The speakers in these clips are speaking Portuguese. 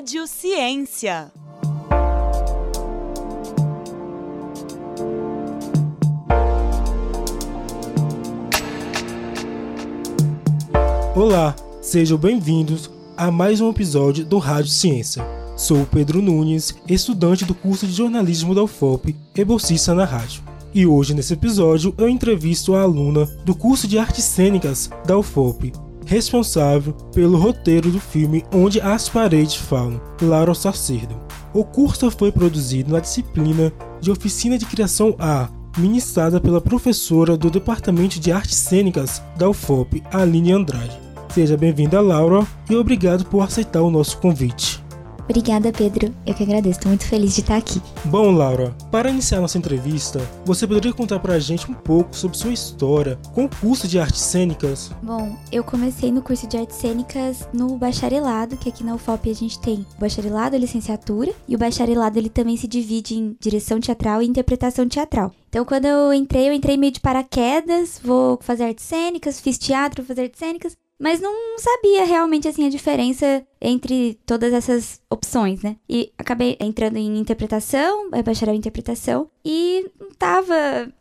Rádio Ciência. Olá, sejam bem-vindos a mais um episódio do Rádio Ciência. Sou Pedro Nunes, estudante do curso de jornalismo da UFOP e bolsista na rádio. E hoje, nesse episódio, eu entrevisto a aluna do curso de artes cênicas da UFOP, responsável pelo roteiro do filme Onde as Paredes Falam, Laura Sarcerdo. O curso foi produzido na disciplina de Oficina de Criação A, ministrada pela professora do Departamento de Artes Cênicas da UFOP, Aline Andrade. Seja bem-vinda, Laura, e obrigado por aceitar o nosso convite. Obrigada, Pedro. Eu que agradeço. Estou muito feliz de estar aqui. Bom, Laura, para iniciar nossa entrevista, você poderia contar para a gente um pouco sobre sua história com o curso de artes cênicas? Bom, eu comecei no curso de artes cênicas no bacharelado, que aqui na UFOP a gente tem o bacharelado, a licenciatura, e o bacharelado ele também se divide em direção teatral e interpretação teatral. Então, quando eu entrei, eu entrei meio de paraquedas, vou fazer artes cênicas, fiz teatro, fazer artes cênicas, mas não sabia realmente assim a diferença entre todas essas opções, né? E acabei entrando em interpretação, é, bacharel em interpretação, e tava,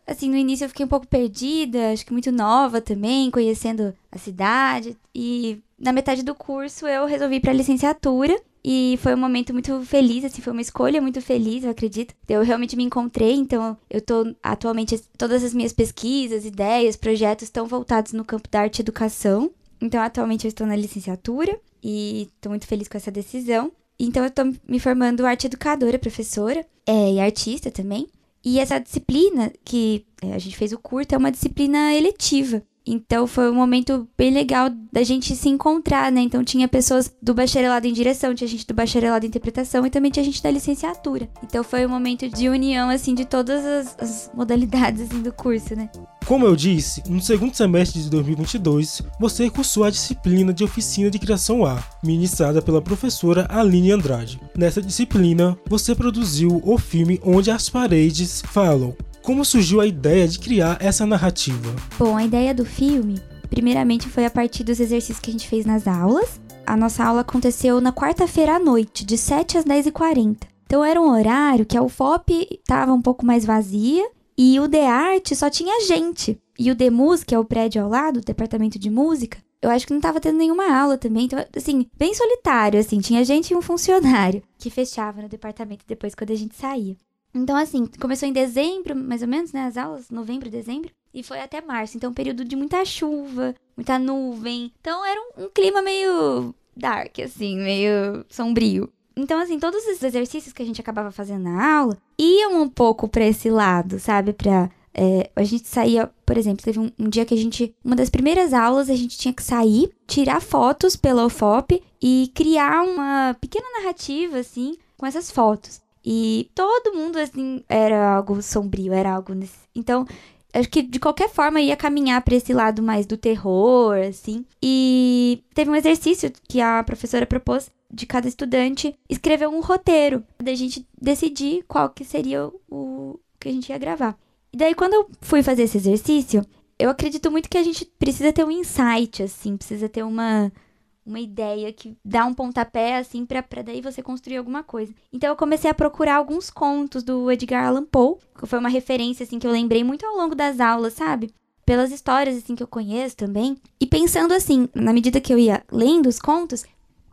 assim, no início eu fiquei um pouco perdida, acho que muito nova também, conhecendo a cidade, e na metade do curso eu resolvi para licenciatura. E foi um momento muito feliz, assim, foi uma escolha muito feliz, eu acredito. Eu realmente me encontrei, então eu tô atualmente, todas as minhas pesquisas, ideias, projetos estão voltados no campo da arte e educação. Então, atualmente eu estou na licenciatura e estou muito feliz com essa decisão. Então, eu estou me formando arte educadora, professora é, e artista também. E essa disciplina que é, a gente fez o curto é uma disciplina eletiva. Então foi um momento bem legal da gente se encontrar, né? Então tinha pessoas do bacharelado em direção, tinha gente do bacharelado em interpretação e também tinha gente da licenciatura. Então foi um momento de união, assim, de todas as, as modalidades assim, do curso, né? Como eu disse, no segundo semestre de 2022, você cursou a disciplina de Oficina de Criação A, ministrada pela professora Aline Andrade. Nessa disciplina, você produziu o filme Onde as Paredes Falam, como surgiu a ideia de criar essa narrativa? Bom, a ideia do filme, primeiramente, foi a partir dos exercícios que a gente fez nas aulas. A nossa aula aconteceu na quarta-feira à noite, de 7 às 10h40. Então era um horário que a UFOP estava um pouco mais vazia e o de arte só tinha gente. E o de música, que é o prédio ao lado, o departamento de música, eu acho que não estava tendo nenhuma aula também. Então, assim, bem solitário, assim. Tinha gente e um funcionário que fechava no departamento depois quando a gente saía. Então, assim, começou em dezembro, mais ou menos, né? As aulas, novembro, dezembro. E foi até março. Então, período de muita chuva, muita nuvem. Então, era um, um clima meio dark, assim, meio sombrio. Então, assim, todos esses exercícios que a gente acabava fazendo na aula iam um pouco para esse lado, sabe? Pra. É, a gente saía, por exemplo, teve um, um, dia que a gente. Uma das primeiras aulas, a gente tinha que sair, tirar fotos pela UFOP e criar uma pequena narrativa, assim, com essas fotos. E todo mundo, assim, era algo sombrio, era algo nesse. Então, acho que de qualquer forma ia caminhar para esse lado mais do terror, assim. E teve um exercício que a professora propôs de cada estudante escrever um roteiro, da gente decidir qual que seria o que a gente ia gravar. E daí, quando eu fui fazer esse exercício, eu acredito muito que a gente precisa ter um insight, assim, precisa ter uma uma ideia que dá um pontapé, assim, pra daí você construir alguma coisa. Então eu comecei a procurar alguns contos do Edgar Allan Poe, que foi uma referência, assim, que eu lembrei muito ao longo das aulas, sabe? Pelas histórias, assim, que eu conheço também. E pensando assim, na medida que eu ia lendo os contos,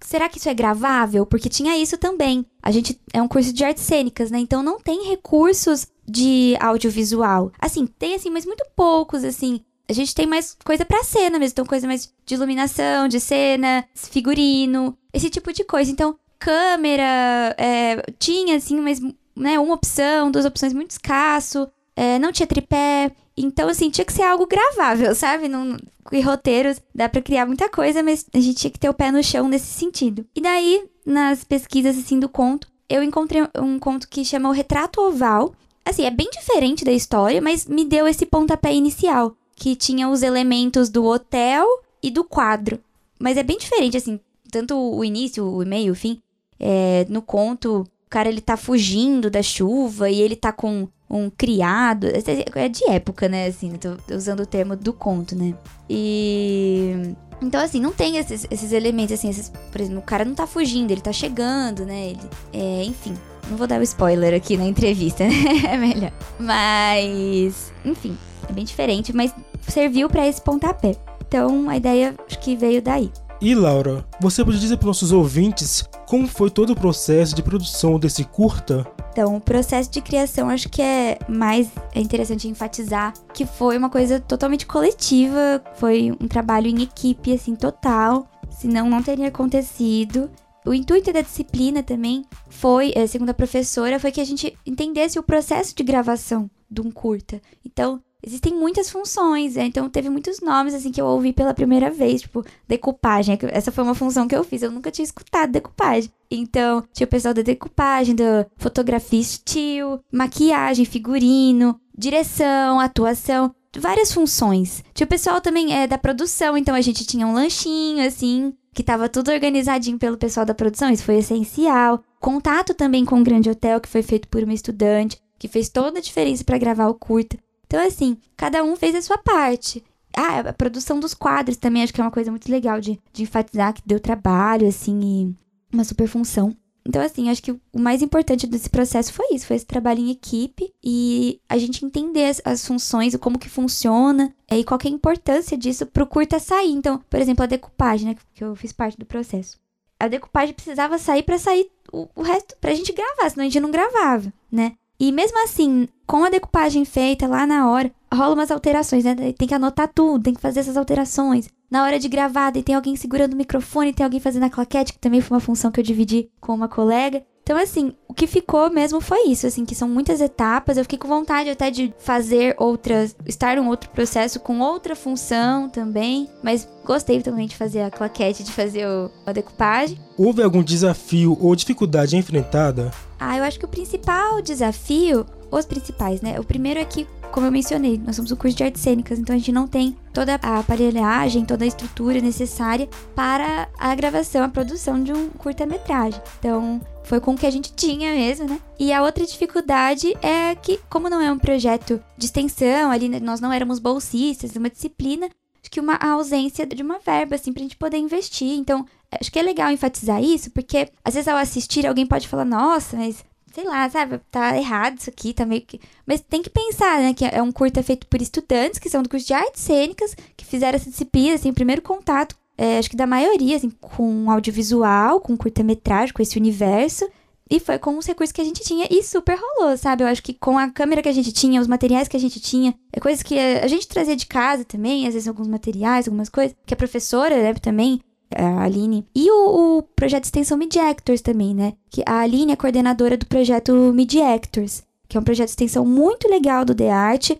será que isso é gravável? Porque tinha isso também. A gente é um curso de artes cênicas, né? Então não tem recursos de audiovisual. Assim, tem assim, mas muito poucos assim a gente tem mais coisa pra cena mesmo. Então, coisa mais de iluminação, de cena, figurino, esse tipo de coisa. Então, câmera, é, tinha, assim, mas, né, uma opção, duas opções muito escasso. É, não tinha tripé. Então, assim, tinha que ser algo gravável, sabe? Não, e roteiros, dá pra criar muita coisa, mas a gente tinha que ter o pé no chão nesse sentido. E daí, nas pesquisas, assim, do conto, eu encontrei um conto que chama O Retrato Oval. Assim, é bem diferente da história, mas me deu esse pontapé inicial que tinha os elementos do hotel e do quadro. Mas é bem diferente, assim, tanto o início, o meio, o fim. É, no conto, o cara ele tá fugindo da chuva e ele tá com um criado. É de época, né? Assim, tô usando o termo do conto, né? E Então, assim, não tem esses, esses elementos, assim, esses, por exemplo, o cara não tá fugindo, ele tá chegando, né? Ele, é, enfim, não vou dar o spoiler aqui na entrevista, né? É melhor. Mas, enfim, é bem diferente, mas serviu para esse pontapé. Então, a ideia acho que veio daí. E Laura, você pode dizer para nossos ouvintes como foi todo o processo de produção desse curta? Então, o processo de criação acho que é mais é interessante enfatizar que foi uma coisa totalmente coletiva, foi um trabalho em equipe assim total, senão não teria acontecido. O intuito da disciplina também foi, eh, segundo a professora, foi que a gente entendesse o processo de gravação de um curta. Então, existem muitas funções, né? então teve muitos nomes assim que eu ouvi pela primeira vez, tipo decupagem. Essa foi uma função que eu fiz, eu nunca tinha escutado decupagem. Então, tinha o pessoal da decupagem, da fotografia estilo, maquiagem, figurino, direção, atuação, várias funções. Tinha o pessoal também é, da produção, então a gente tinha um lanchinho, assim, que tava tudo organizadinho pelo pessoal da produção, isso foi essencial. Contato também com o Grande Hotel, que foi feito por uma estudante, que fez toda a diferença para gravar o curta. Então, assim, cada um fez a sua parte. Ah, a produção dos quadros também acho que é uma coisa muito legal de, de enfatizar que deu trabalho, assim, e uma super função. Então, assim, acho que o mais importante desse processo foi isso, foi esse trabalho em equipe e a gente entender as, as funções, como que funciona e qual é a importância disso pro curta sair. Então, por exemplo, a decupagem, né, que eu fiz parte do processo. A decupagem precisava sair para sair o, o resto, pra gente gravar, senão a gente não gravava, né? E mesmo assim, com a decupagem feita lá na hora, rola umas alterações, né? Tem que anotar tudo, tem que fazer essas alterações. Na hora de gravar, tem alguém segurando o microfone, tem alguém fazendo a claquete, que também foi uma função que eu dividi com uma colega. Então, assim, o que ficou mesmo foi isso, assim, que são muitas etapas. Eu fiquei com vontade até de fazer outras, estar um outro processo com outra função também, mas gostei também de fazer a claquete, de fazer o, a decupagem. Houve algum desafio ou dificuldade enfrentada? Ah, eu acho que o principal desafio, os principais, né? O primeiro é que como eu mencionei, nós somos um curso de artes cênicas, então a gente não tem toda a aparelhagem, toda a estrutura necessária para a gravação, a produção de um curta-metragem. Então, foi com o que a gente tinha mesmo, né? E a outra dificuldade é que, como não é um projeto de extensão, ali né, nós não éramos bolsistas, uma disciplina, acho que uma ausência de uma verba, assim, pra gente poder investir. Então, acho que é legal enfatizar isso, porque às vezes ao assistir alguém pode falar, nossa, mas sei lá, sabe, tá errado isso aqui, tá meio que. Mas tem que pensar, né, que é um curta feito por estudantes que são do curso de artes cênicas, que fizeram essa disciplina, assim, o primeiro contato, é, acho que da maioria, assim, com audiovisual, com curta-metragem, com esse universo. E foi com os recursos que a gente tinha e super rolou, sabe? Eu acho que com a câmera que a gente tinha, os materiais que a gente tinha, é coisas que a gente trazia de casa também, às vezes alguns materiais, algumas coisas, que a professora, né, também a Aline. E o, o projeto de extensão Mid Actors também, né? Que a Aline é coordenadora do projeto Mid Actors, que é um projeto de extensão muito legal do The Art.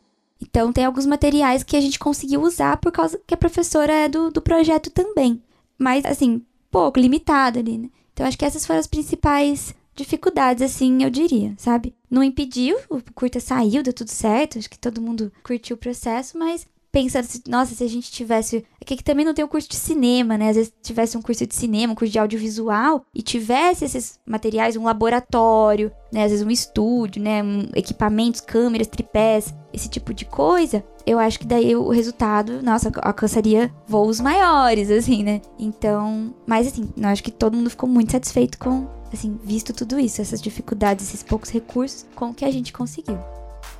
Então tem alguns materiais que a gente conseguiu usar por causa que a professora é do, do projeto também. Mas, assim, pouco, limitado ali, né? Então acho que essas foram as principais dificuldades, assim, eu diria, sabe? Não impediu, o curta saiu, deu tudo certo, acho que todo mundo curtiu o processo, mas pensando, nossa, se a gente tivesse. Aqui é que também não tem o um curso de cinema, né? Às vezes tivesse um curso de cinema, um curso de audiovisual, e tivesse esses materiais, um laboratório, né? Às vezes um estúdio, né? Um, equipamentos, câmeras, tripés, esse tipo de coisa. Eu acho que daí o resultado, nossa, alcançaria voos maiores, assim, né? Então. Mas assim, eu acho que todo mundo ficou muito satisfeito com, assim, visto tudo isso, essas dificuldades, esses poucos recursos, com o que a gente conseguiu.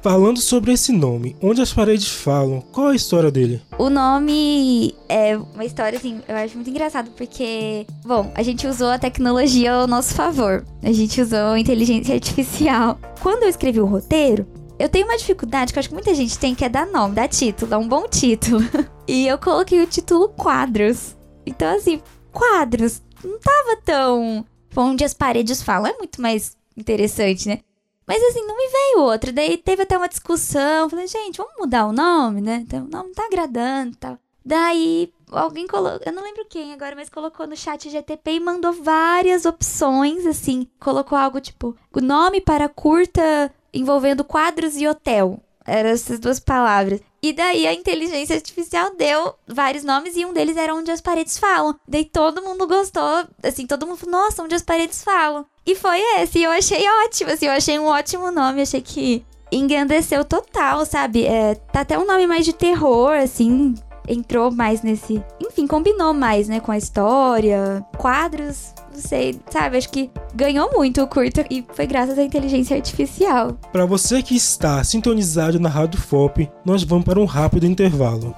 Falando sobre esse nome, onde as paredes falam, qual a história dele? O nome é uma história, assim, eu acho muito engraçado, porque, bom, a gente usou a tecnologia ao nosso favor. A gente usou a inteligência artificial. Quando eu escrevi o roteiro, eu tenho uma dificuldade que eu acho que muita gente tem, que é dar nome, dar título, dar um bom título. e eu coloquei o título Quadros. Então, assim, quadros não tava tão. Onde as paredes falam é muito mais interessante, né? Mas assim, não me veio outra. Daí teve até uma discussão. Falei, gente, vamos mudar o nome, né? Então, o nome tá agradando e tal. Daí alguém colocou, eu não lembro quem agora, mas colocou no chat GTP e mandou várias opções, assim. Colocou algo tipo, o nome para curta envolvendo quadros e hotel. Eram essas duas palavras. E daí a inteligência artificial deu vários nomes e um deles era onde as paredes falam. Daí todo mundo gostou, assim, todo mundo falou, nossa, onde as paredes falam. E foi esse, e eu achei ótimo, assim, eu achei um ótimo nome, achei que engrandeceu total, sabe? É, tá até um nome mais de terror, assim, entrou mais nesse. Enfim, combinou mais, né, com a história, quadros. Não sei, sabe? Acho que ganhou muito o curto e foi graças à inteligência artificial. Para você que está sintonizado na Rádio FOP, nós vamos para um rápido intervalo.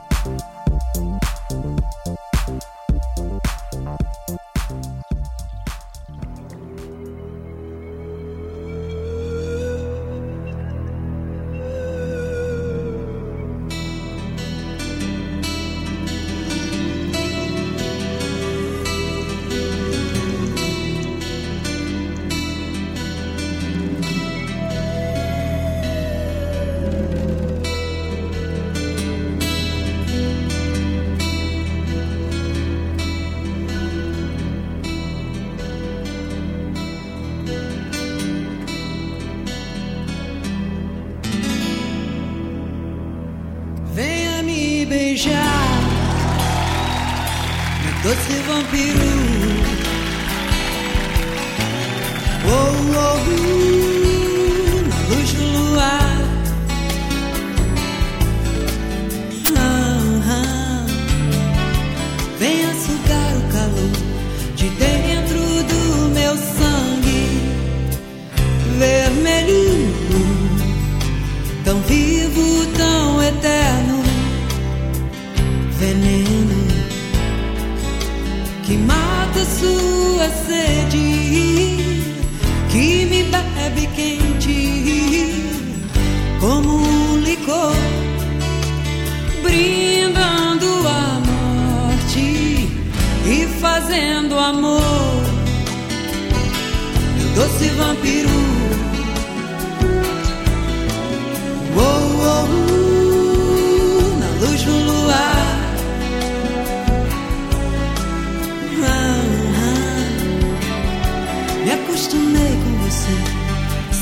Doce vampiro. Oh, oh, uh, fazendo amor, meu doce vampiro. Oh, oh, na luz do luar. Me acostumei com você,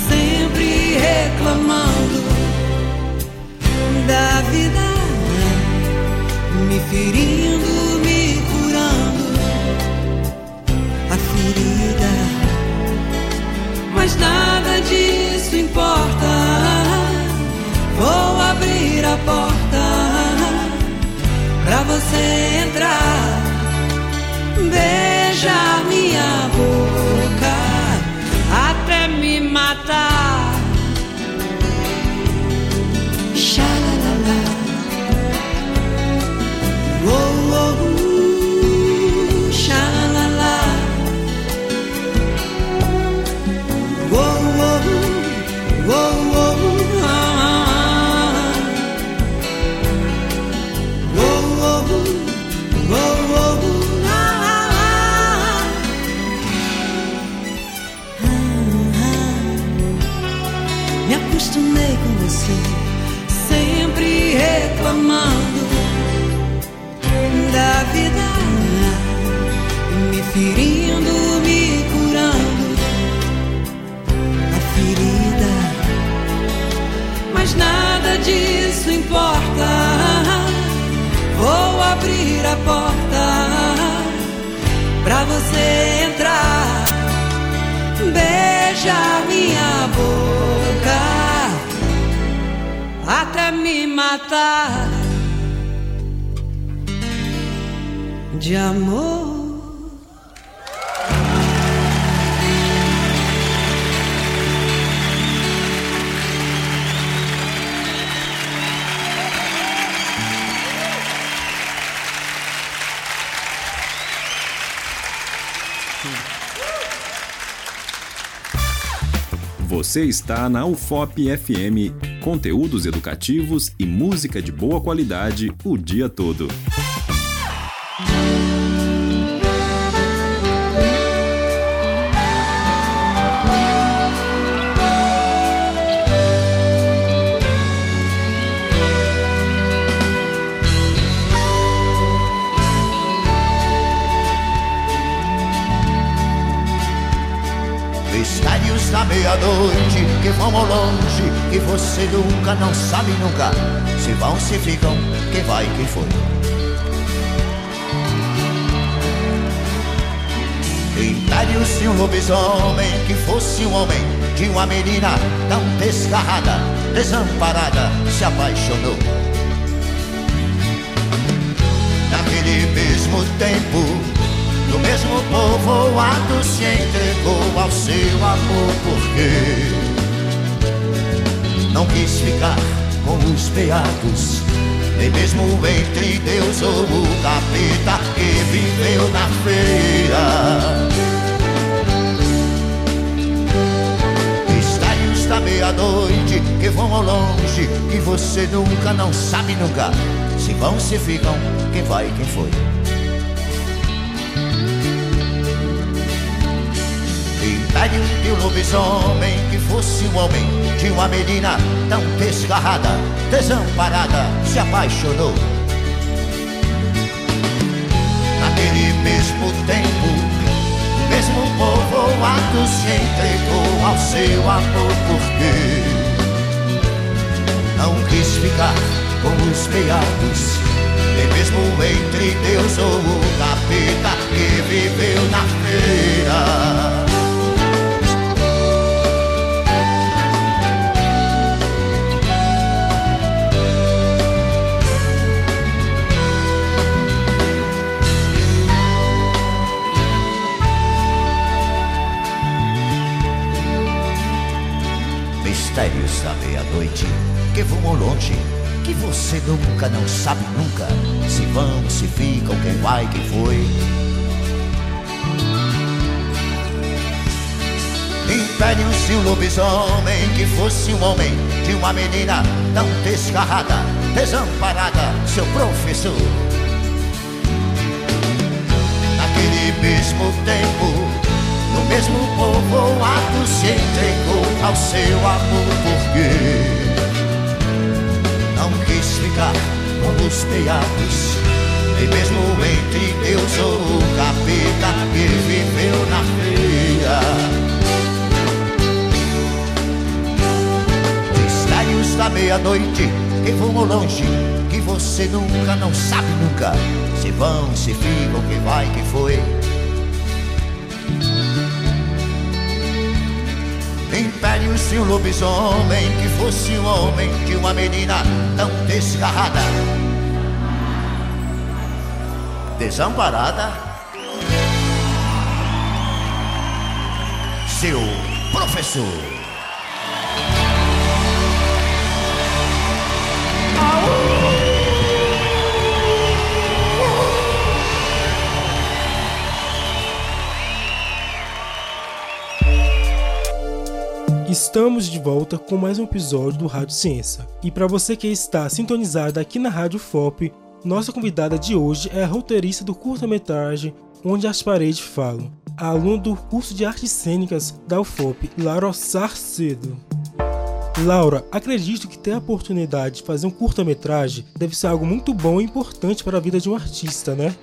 sempre reclamando da vida, me ferindo, você entrar. Beijar de amor. Você está na UFOP FM, conteúdos educativos e música de boa qualidade o dia todo. Mistérios da meia-noite que vão ao longe, que você nunca, não sabe nunca. Se vão, se ficam, quem vai, quem foi. Impérios de um lobisomem que fosse um homem de uma menina tão desgarrada, desamparada, se apaixonou. mesmo tempo, no mesmo povoado se entregou ao seu amor porque não quis ficar com os beatos, nem mesmo entre Deus ou o capeta que viveu na feira. da meia-noite que vão ao longe, que você nunca, não sabe nunca. Se vão, se ficam, quem vai, quem foi. Império de um lobisomem que fosse um homem de uma menina tão desgarrada, desamparada, se apaixonou. Naquele mesmo tempo mesmo povoado se entregou ao seu amor porque não quis ficar com os peados nem mesmo entre Deus ou o capeta que viveu na feira. Nunca, não sabe nunca se vão, se ficam, quem vai, quem foi. Impérios de um lobisomem que fosse um homem de uma menina tão desgarrada, desamparada, seu professor. Naquele mesmo tempo no mesmo povoado se entregou ao seu amor porque não quis ficar com os peados nem mesmo entre Deus ou o capeta que viveu na feira. Mistérios da meia-noite que voam longe, que você nunca, não sabe nunca, se vão, se ficam, quem vai, quem foi. Impérios de um lobisomem que fosse um homem de uma menina tão desgarrada, desamparada. Seu professor. Estamos de volta com mais um episódio do Rádio Ciência. E para você que está sintonizado aqui na Rádio FOP, nossa convidada de hoje é a roteirista do curta-metragem Onde as Paredes Falam, aluna do curso de Artes Cênicas da UFOP, Laura Sarcedo. Laura, acredito que ter a oportunidade de fazer um curta-metragem deve ser algo muito bom e importante para a vida de um artista, né?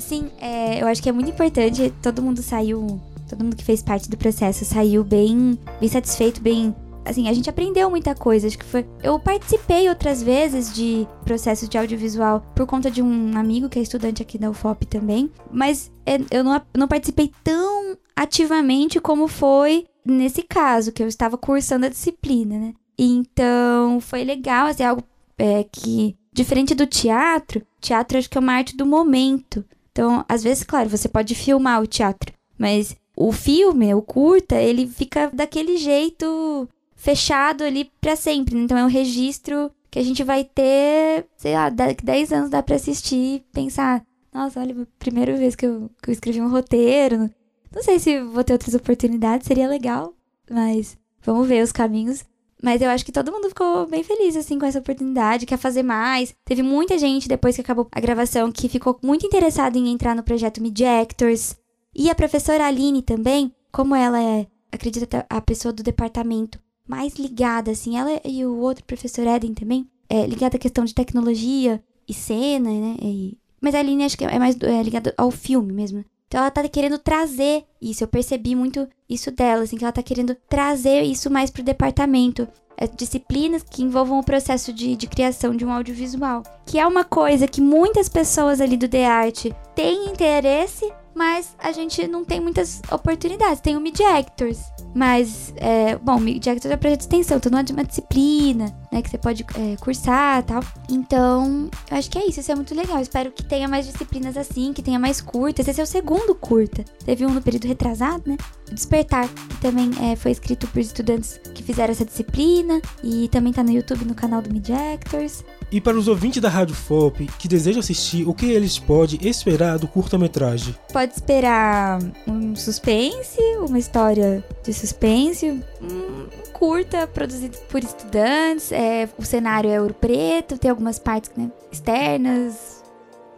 Sim, é, eu acho que é muito importante. Todo mundo saiu todo mundo que fez parte do processo saiu bem, bem satisfeito, bem assim, a gente aprendeu muita coisa. Acho que foi. Eu participei outras vezes de processos de audiovisual por conta de um amigo que é estudante aqui da UFOP também. Mas é, eu não, não participei tão ativamente como foi nesse caso, que eu estava cursando a disciplina, né? Então foi legal, assim, algo é, que. Diferente do teatro, teatro acho que é uma arte do momento. Então, às vezes, claro, você pode filmar o teatro, mas o filme, o curta, ele fica daquele jeito fechado ali para sempre. Então é um registro que a gente vai ter, sei lá, daqui 10 anos dá para assistir e pensar, nossa, olha, primeira vez que eu, que eu escrevi um roteiro. Não sei se vou ter outras oportunidades, seria legal, mas vamos ver os caminhos. Mas eu acho que todo mundo ficou bem feliz, assim, com essa oportunidade, quer fazer mais. Teve muita gente, depois que acabou a gravação, que ficou muito interessada em entrar no projeto Mid Actors. E a professora Aline também, como ela é, acredito, a pessoa do departamento mais ligada, assim, ela e o outro professor Eden também, é ligada à questão de tecnologia e cena, né? E, mas a Aline acho que é mais é, ligada ao filme mesmo. Então ela tá querendo trazer isso, eu percebi muito isso dela, assim, que ela tá querendo trazer isso mais pro departamento. É, disciplinas que envolvam o processo de, de criação de um audiovisual. Que é uma coisa que muitas pessoas ali do The Art têm interesse, mas a gente não tem muitas oportunidades. Tem o Mid Actors, mas, é, bom, Mid Actors é projeto de extensão, então não é de uma disciplina. Né? Que você pode é, cursar tal. Então, eu acho que é isso. Isso é muito legal. Espero que tenha mais disciplinas assim, que tenha mais curtas. Esse é o segundo curta. Teve um no período retrasado, né? Despertar, que também é, foi escrito por estudantes que fizeram essa disciplina. E também tá no YouTube, no canal do Mid Actors. E para os ouvintes da Rádio FOP que desejam assistir, o que eles podem esperar do curta-metragem? Pode esperar um suspense, uma história de suspense, um curta produzido por estudantes. É, o cenário é ouro preto, tem algumas partes né, externas.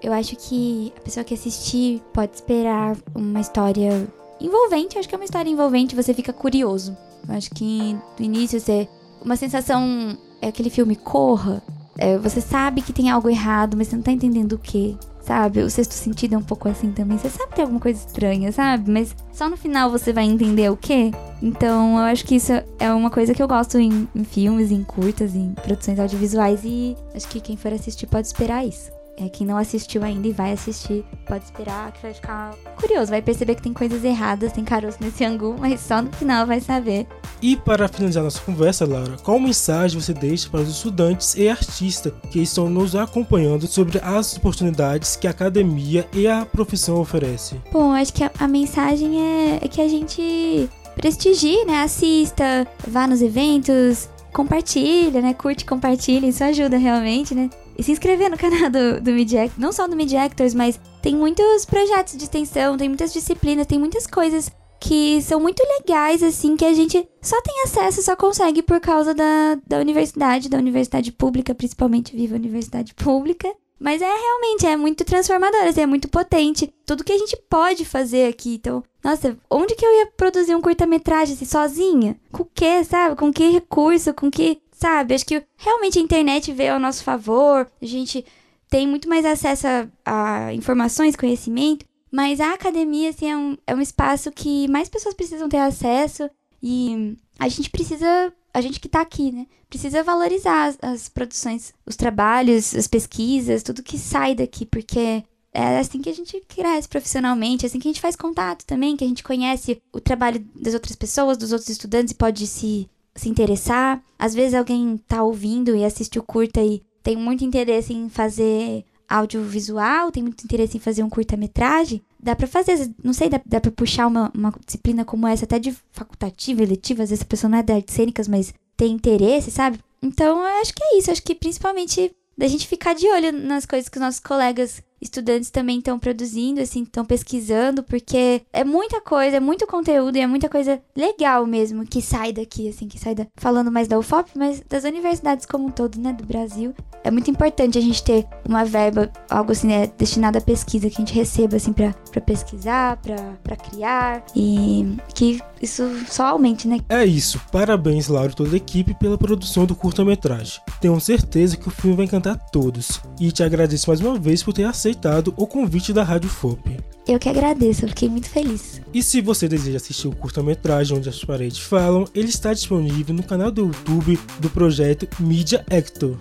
Eu acho que a pessoa que assistir pode esperar uma história envolvente. Eu acho que é uma história envolvente, você fica curioso. Eu acho que no início você. Uma sensação. É aquele filme Corra é, você sabe que tem algo errado, mas você não tá entendendo o que. Sabe? O sexto sentido é um pouco assim também. Você sabe que tem alguma coisa estranha, sabe? Mas só no final você vai entender o que. Então eu acho que isso é uma coisa que eu gosto em, em filmes, em curtas, em produções audiovisuais. E acho que quem for assistir pode esperar isso. É, quem não assistiu ainda e vai assistir, pode esperar que vai ficar curioso. Vai perceber que tem coisas erradas, tem caroço nesse angu, mas só no final vai saber. E para finalizar nossa conversa, Laura, qual mensagem você deixa para os estudantes e artistas que estão nos acompanhando sobre as oportunidades que a academia e a profissão oferecem? Bom, acho que a, a mensagem é, é que a gente prestigie, né? Assista, vá nos eventos, compartilha, né? Curte, compartilha, isso ajuda realmente, né? E se inscrever no canal do, do Mid não só do Mid Actors, mas tem muitos projetos de extensão, tem muitas disciplinas, tem muitas coisas que são muito legais, assim, que a gente só tem acesso, só consegue por causa da, da universidade, da universidade pública, principalmente viva a universidade pública. Mas é realmente, é muito transformador, assim, é muito potente. Tudo que a gente pode fazer aqui. Então, nossa, onde que eu ia produzir um curta-metragem assim, sozinha? Com o que, sabe? Com que recurso? Com que sabe? Acho que realmente a internet veio ao nosso favor, a gente tem muito mais acesso a, a informações, conhecimento, mas a academia, assim, é um, é um espaço que mais pessoas precisam ter acesso e a gente precisa, a gente que tá aqui, né? Precisa valorizar as, as produções, os trabalhos, as pesquisas, tudo que sai daqui, porque é assim que a gente cresce profissionalmente, é assim que a gente faz contato também, que a gente conhece o trabalho das outras pessoas, dos outros estudantes e pode se se interessar. Às vezes alguém tá ouvindo e assiste o curta e tem muito interesse em fazer audiovisual, tem muito interesse em fazer um curta-metragem. Dá pra fazer, não sei, dá, dá pra puxar uma, uma disciplina como essa, até de facultativa, eletiva. Às vezes a pessoa não é de artes cênicas, mas tem interesse, sabe? Então eu acho que é isso. Acho que principalmente da gente ficar de olho nas coisas que os nossos colegas estudantes também estão produzindo, assim, estão pesquisando, porque é muita coisa, é muito conteúdo e é muita coisa legal mesmo que sai daqui, assim, que sai da, falando mais da UFOP, mas das universidades como um todo, né, do Brasil. É muito importante a gente ter uma verba, algo assim, né, destinada à pesquisa, que a gente receba, assim, pra, pra pesquisar, pra, pra criar e que isso só aumente, né? É isso. Parabéns, Laura e toda a equipe pela produção do curta-metragem. Tenho certeza que o filme vai encantar todos. E te agradeço mais uma vez por ter aceitado o convite da Rádio FOP. Eu que agradeço, eu fiquei muito feliz. E se você deseja assistir o curta-metragem Onde as Paredes Falam, ele está disponível no canal do YouTube do projeto Media Actor.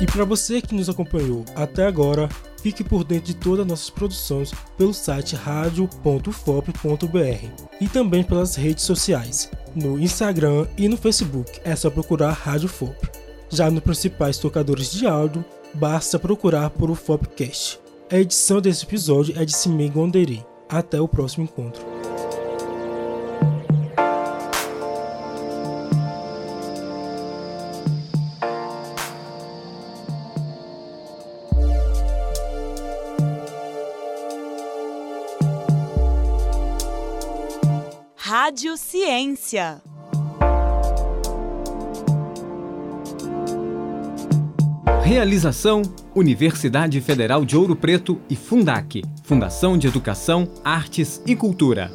E para você que nos acompanhou até agora, fique por dentro de todas as nossas produções pelo site radio.fop.br e também pelas redes sociais, no Instagram e no Facebook, é só procurar Rádio FOP. Já nos principais tocadores de áudio, basta procurar por o Fopcast. A edição desse episódio é de Simei Gonderi. Até o próximo encontro. Rádio Ciência. Realização: Universidade Federal de Ouro Preto e Fundac, Fundação de Educação, Artes e Cultura.